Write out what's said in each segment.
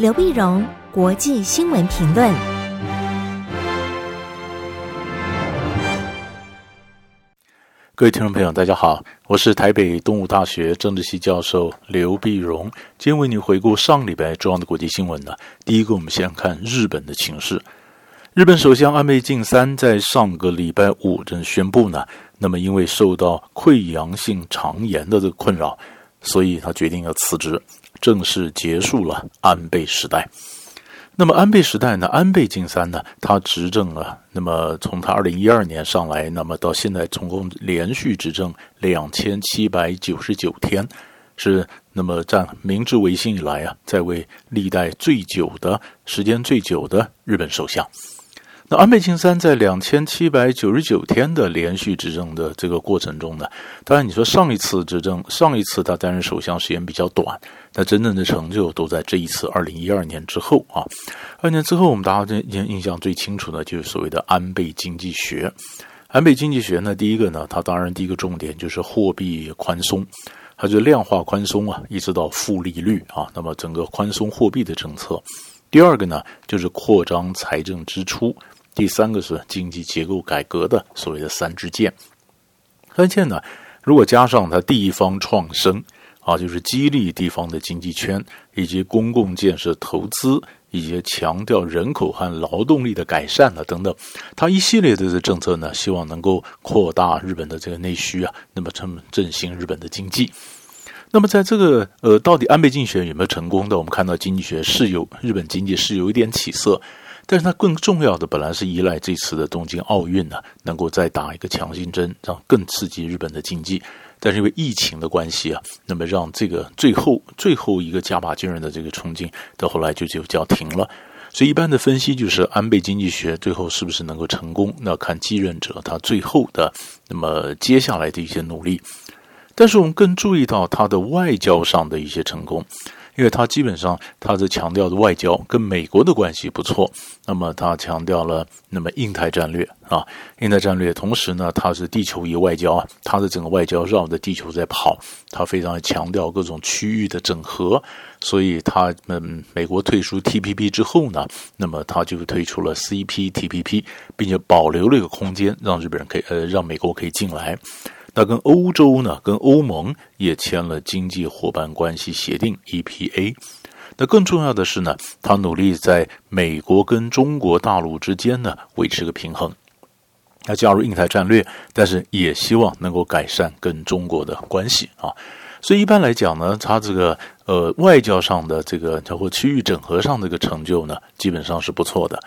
刘碧荣，国际新闻评论。各位听众朋友，大家好，我是台北东吴大学政治系教授刘碧荣，今天为你回顾上礼拜重要的国际新闻呢。第一个，我们先看日本的情势。日本首相安倍晋三在上个礼拜五正宣布呢，那么因为受到溃疡性肠炎的这个困扰，所以他决定要辞职。正式结束了安倍时代。那么安倍时代呢？安倍晋三呢？他执政了。那么从他二零一二年上来，那么到现在总共连续执政两千七百九十九天，是那么在明治维新以来啊，在位历代最久的时间最久的日本首相。那安倍晋三在两千七百九十九天的连续执政的这个过程中呢，当然你说上一次执政，上一次他担任首相时间比较短，那真正的成就都在这一次二零一二年之后啊。二年之后，我们大家印印象最清楚的就是所谓的安倍经济学。安倍经济学呢，第一个呢，它当然第一个重点就是货币宽松，它就量化宽松啊，一直到负利率啊，那么整个宽松货币的政策。第二个呢，就是扩张财政支出。第三个是经济结构改革的所谓的三支箭，三箭呢，如果加上它地方创生啊，就是激励地方的经济圈，以及公共建设投资，以及强调人口和劳动力的改善啊等等，它一系列的政策呢，希望能够扩大日本的这个内需啊，那么成振兴日本的经济。那么在这个呃，到底安倍竞选有没有成功的？我们看到经济学是有日本经济是有一点起色。但是它更重要的，本来是依赖这次的东京奥运呢，能够再打一个强心针，让更刺激日本的经济。但是因为疫情的关系啊，那么让这个最后最后一个加把劲儿的这个冲劲，到后来就就叫停了。所以一般的分析就是，安倍经济学最后是不是能够成功，那看继任者他最后的那么接下来的一些努力。但是我们更注意到他的外交上的一些成功。因为他基本上，他是强调的外交跟美国的关系不错，那么他强调了那么印太战略啊，印太战略，同时呢，他是地球仪外交啊，他的整个外交绕着地球在跑，他非常强调各种区域的整合，所以他嗯，美国退出 TPP 之后呢，那么他就推出了 CPTPP，并且保留了一个空间，让日本人可以呃，让美国可以进来。那跟欧洲呢，跟欧盟也签了经济伙伴关系协定 EPA。那更重要的是呢，他努力在美国跟中国大陆之间呢维持个平衡。他加入印太战略，但是也希望能够改善跟中国的关系啊。所以一般来讲呢，他这个呃外交上的这个包括区域整合上的这个成就呢，基本上是不错的。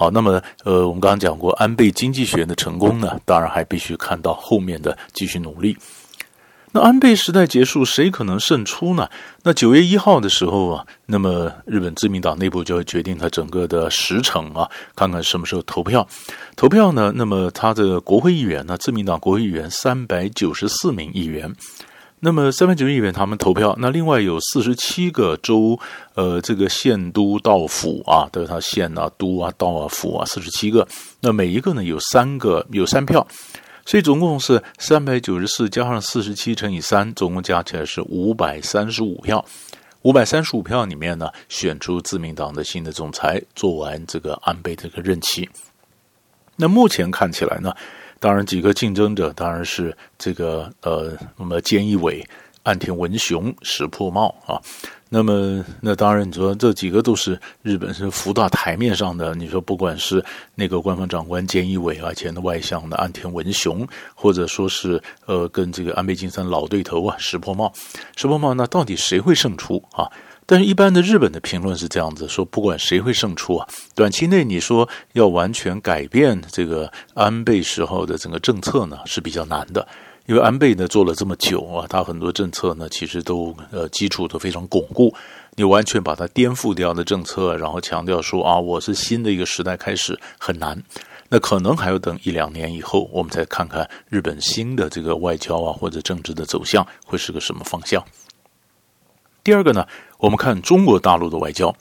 好，那么呃，我们刚刚讲过安倍经济学的成功呢，当然还必须看到后面的继续努力。那安倍时代结束，谁可能胜出呢？那九月一号的时候啊，那么日本自民党内部就会决定他整个的时程啊，看看什么时候投票。投票呢，那么他的国会议员呢，自民党国会议员三百九十四名议员。那么三百九十亿元他们投票，那另外有四十七个州，呃，这个县都道府啊，都是他县啊、都啊、道啊、府啊，四十七个。那每一个呢有三个，有三票，所以总共是三百九十四加上四十七乘以三，总共加起来是五百三十五票。五百三十五票里面呢，选出自民党的新的总裁，做完这个安倍这个任期。那目前看起来呢？当然，几个竞争者当然是这个呃，那么菅义伟、岸田文雄、石破茂啊。那么，那当然你说这几个都是日本是浮到台面上的。你说不管是那个官方长官菅义伟啊，前的外相的岸田文雄，或者说是呃，跟这个安倍晋三老对头啊，石破茂，石破茂，那到底谁会胜出啊？但是，一般的日本的评论是这样子说：不管谁会胜出啊，短期内你说要完全改变这个安倍时候的整个政策呢，是比较难的。因为安倍呢做了这么久啊，他很多政策呢其实都呃基础都非常巩固。你完全把它颠覆掉的政策，然后强调说啊，我是新的一个时代开始，很难。那可能还要等一两年以后，我们再看看日本新的这个外交啊或者政治的走向会是个什么方向。第二个呢，我们看中国大陆的外交，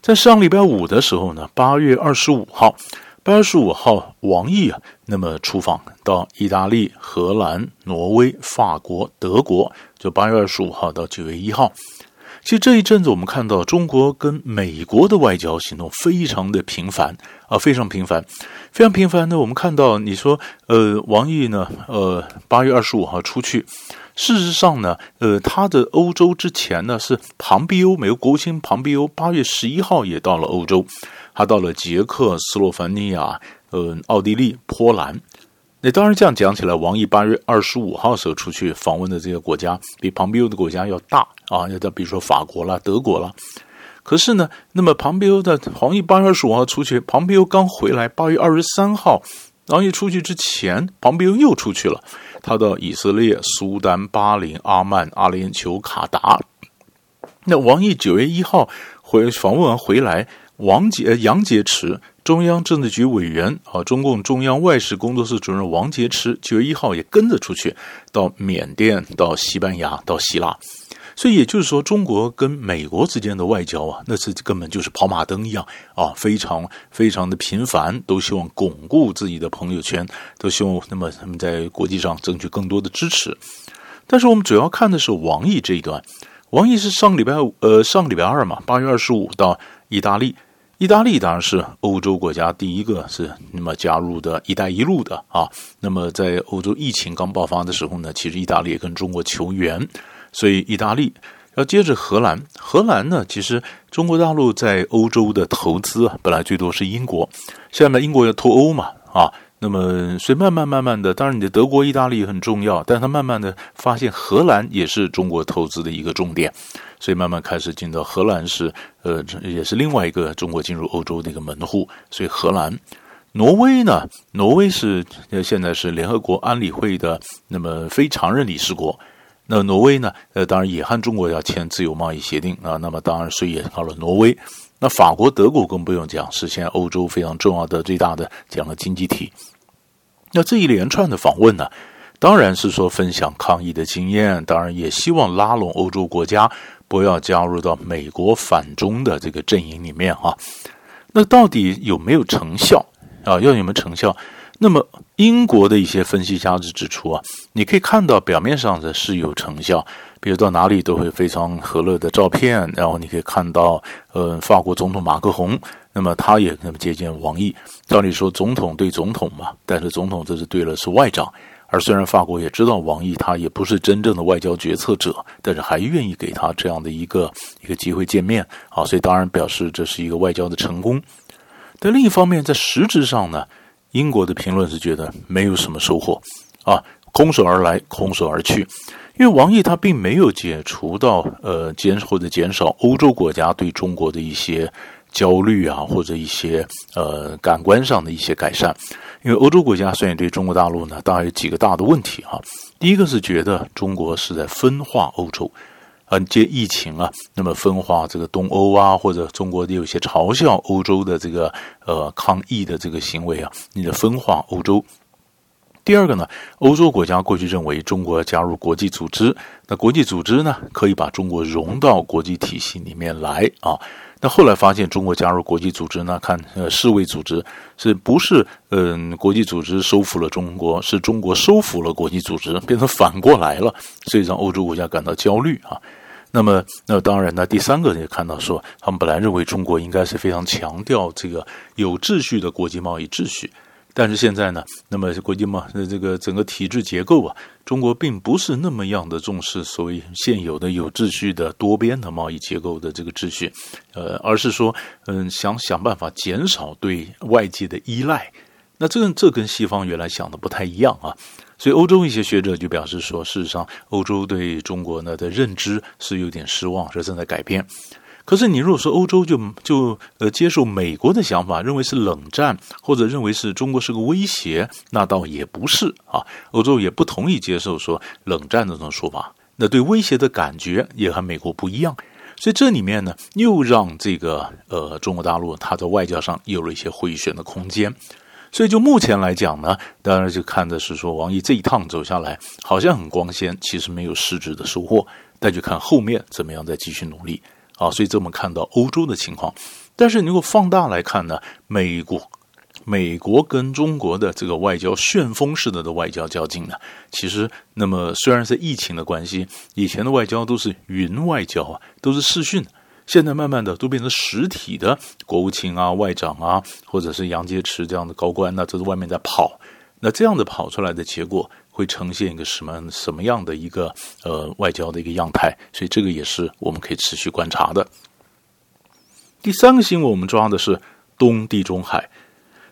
在上礼拜五的时候呢，八月二十五号，八月二十五号，王毅啊，那么出访到意大利、荷兰、挪威、法国、德国，就八月二十五号到九月一号。其实这一阵子我们看到中国跟美国的外交行动非常的频繁啊，非常频繁，非常频繁的。我们看到你说，呃，王毅呢，呃，八月二十五号出去。事实上呢，呃，他的欧洲之前呢是庞毕欧，美国国务卿庞毕欧，八月十一号也到了欧洲，他到了捷克、斯洛伐尼亚、呃，奥地利、波兰。那当然这样讲起来，王毅八月二十五号时候出去访问的这个国家，比庞毕欧的国家要大啊，要到比如说法国啦、德国啦。可是呢，那么庞毕欧的王毅八月二十五号出去，庞毕欧刚回来，八月二十三号，王毅出去之前，庞毕欧又出去了。他到以色列、苏丹、巴林、阿曼、阿联酋、卡达。那王毅九月一号回访问完回来，王杰、杨洁篪，中央政治局委员啊，中共中央外事工作室主任王洁篪，九月一号也跟着出去到缅甸、到西班牙、到希腊。所以也就是说，中国跟美国之间的外交啊，那是根本就是跑马灯一样啊，非常非常的频繁，都希望巩固自己的朋友圈，都希望那么他们在国际上争取更多的支持。但是我们主要看的是王毅这一段，王毅是上礼拜五呃上礼拜二嘛，八月二十五到意大利，意大利当然是欧洲国家第一个是那么加入的一带一路的啊。那么在欧洲疫情刚爆发的时候呢，其实意大利也跟中国求援。所以，意大利要接着荷兰。荷兰呢，其实中国大陆在欧洲的投资啊，本来最多是英国。现在英国要脱欧嘛，啊，那么所以慢慢慢慢的，当然你的德国、意大利很重要，但他慢慢的发现荷兰也是中国投资的一个重点，所以慢慢开始进到荷兰是呃，也是另外一个中国进入欧洲的一个门户。所以荷兰、挪威呢，挪威是现在是联合国安理会的那么非常任理事国。那挪威呢？呃，当然也和中国要签自由贸易协定啊。那么当然，所以也到了挪威。那法国、德国更不用讲，是现在欧洲非常重要的、最大的这样的经济体。那这一连串的访问呢，当然是说分享抗疫的经验，当然也希望拉拢欧洲国家，不要加入到美国反中的这个阵营里面啊。那到底有没有成效啊？要有没有成效？那么，英国的一些分析家就指出啊，你可以看到表面上的是有成效，比如到哪里都会非常和乐的照片，然后你可以看到，呃，法国总统马克宏，那么他也那么接见王毅。照理说，总统对总统嘛，但是总统这是对了是外长，而虽然法国也知道王毅他也不是真正的外交决策者，但是还愿意给他这样的一个一个机会见面啊，所以当然表示这是一个外交的成功。但另一方面，在实质上呢？英国的评论是觉得没有什么收获，啊，空手而来，空手而去，因为王毅他并没有解除到呃减或者减少欧洲国家对中国的一些焦虑啊，或者一些呃感官上的一些改善，因为欧洲国家虽然对中国大陆呢，当然有几个大的问题啊，第一个是觉得中国是在分化欧洲。嗯，接疫情啊，那么分化这个东欧啊，或者中国的有些嘲笑欧洲的这个呃抗疫的这个行为啊，你的分化欧洲。第二个呢，欧洲国家过去认为中国要加入国际组织，那国际组织呢可以把中国融到国际体系里面来啊。那后来发现中国加入国际组织呢，看呃世卫组织是不是嗯、国际组织收服了中国，是中国收服了国际组织，变成反过来了，所以让欧洲国家感到焦虑啊。那么，那当然呢，第三个也看到说，他们本来认为中国应该是非常强调这个有秩序的国际贸易秩序，但是现在呢，那么国际贸这个整个体制结构啊，中国并不是那么样的重视所谓现有的有秩序的多边的贸易结构的这个秩序，呃，而是说，嗯，想想办法减少对外界的依赖。那这这跟西方原来想的不太一样啊。所以，欧洲一些学者就表示说，事实上，欧洲对中国呢的认知是有点失望，是正在改变。可是，你如果说欧洲就就呃接受美国的想法，认为是冷战，或者认为是中国是个威胁，那倒也不是啊。欧洲也不同意接受说冷战这种说法，那对威胁的感觉也和美国不一样。所以，这里面呢，又让这个呃中国大陆它在外交上有了一些回旋的空间。所以，就目前来讲呢，当然就看的是说，王毅这一趟走下来好像很光鲜，其实没有实质的收获。但就看后面怎么样再继续努力啊。所以，这么看到欧洲的情况，但是如果放大来看呢，美国美国跟中国的这个外交旋风式的的外交较劲呢，其实那么虽然是疫情的关系，以前的外交都是云外交啊，都是视讯，现在慢慢的都变成实体的，国务卿啊、外长啊，或者是杨洁篪这样的高官呢，都是外面在跑，那这样的跑出来的结果会呈现一个什么什么样的一个呃外交的一个样态？所以这个也是我们可以持续观察的。第三个新闻我们抓的是东地中海。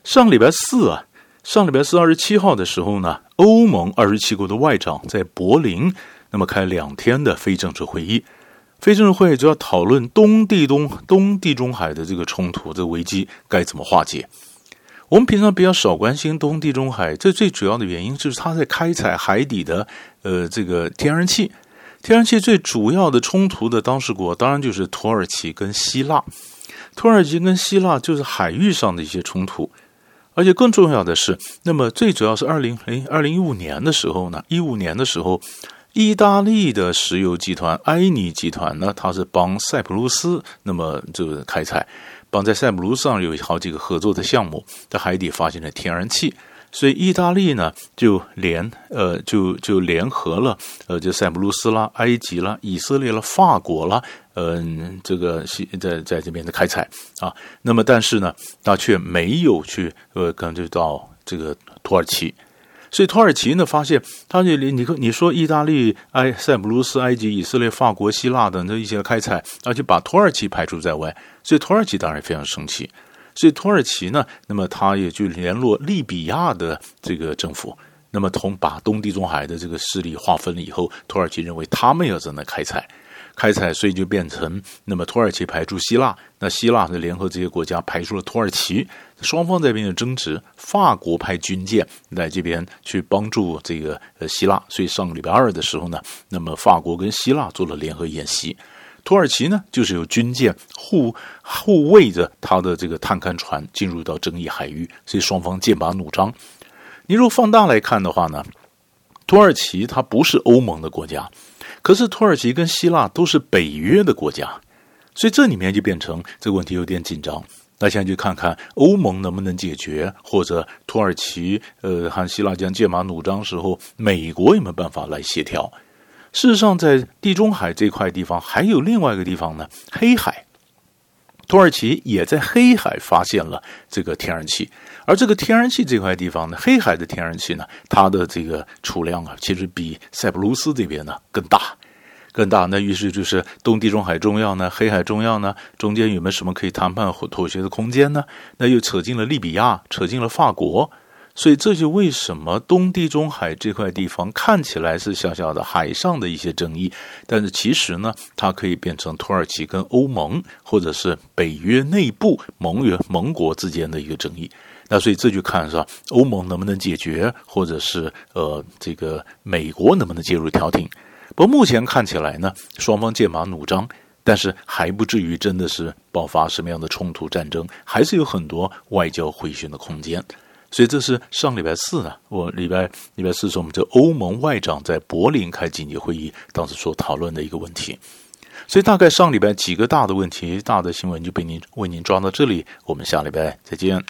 上礼拜四啊，上礼拜四二十七号的时候呢，欧盟二十七国的外长在柏林，那么开两天的非正式会议，非正式会议就要讨论东地东东地中海的这个冲突的危机该怎么化解。我们平常比较少关心东地中海，这最主要的原因就是它在开采海底的呃这个天然气，天然气最主要的冲突的当事国当然就是土耳其跟希腊，土耳其跟希腊就是海域上的一些冲突。而且更重要的是，那么最主要是二零哎二零一五年的时候呢，一五年的时候，意大利的石油集团埃尼集团呢，它是帮塞浦路斯那么这个开采，帮在塞浦路斯上有好几个合作的项目，在海底发现了天然气。所以意大利呢，就联呃，就就联合了呃，就塞浦路斯啦、埃及啦、以色列啦、法国啦，嗯、这个在在这边的开采啊。那么，但是呢，他却没有去呃，可能就到这个土耳其。所以土耳其呢，发现他就你你你说意大利、埃塞浦路斯、埃及、以色列、法国、希腊等这一些开采，而且把土耳其排除在外，所以土耳其当然非常生气。所以土耳其呢，那么他也就联络利比亚的这个政府，那么同把东地中海的这个势力划分了以后，土耳其认为他们要在那开采，开采，所以就变成那么土耳其排除希腊，那希腊的联合这些国家排除了土耳其，双方在这边的争执，法国派军舰来这边去帮助这个呃希腊，所以上个礼拜二的时候呢，那么法国跟希腊做了联合演习。土耳其呢，就是有军舰护护卫着他的这个探勘船进入到争议海域，所以双方剑拔弩张。你如果放大来看的话呢，土耳其它不是欧盟的国家，可是土耳其跟希腊都是北约的国家，所以这里面就变成这个问题有点紧张。那现在就看看欧盟能不能解决，或者土耳其呃和希腊将剑拔弩张时候，美国有没有办法来协调？事实上，在地中海这块地方，还有另外一个地方呢，黑海。土耳其也在黑海发现了这个天然气，而这个天然气这块地方呢，黑海的天然气呢，它的这个储量啊，其实比塞浦路斯这边呢更大，更大。那于是就是东地中海重要呢，黑海重要呢，中间有没有什么可以谈判或妥协的空间呢？那又扯进了利比亚，扯进了法国。所以这就为什么东地中海这块地方看起来是小小的海上的一些争议，但是其实呢，它可以变成土耳其跟欧盟或者是北约内部盟约盟国之间的一个争议。那所以这就看是吧，欧盟能不能解决，或者是呃这个美国能不能介入调停。不过目前看起来呢，双方剑拔弩张，但是还不至于真的是爆发什么样的冲突战争，还是有很多外交回旋的空间。所以这是上礼拜四呢，我礼拜礼拜四是我们这欧盟外长在柏林开紧急会议，当时所讨论的一个问题。所以大概上礼拜几个大的问题、大的新闻就被您为您抓到这里，我们下礼拜再见。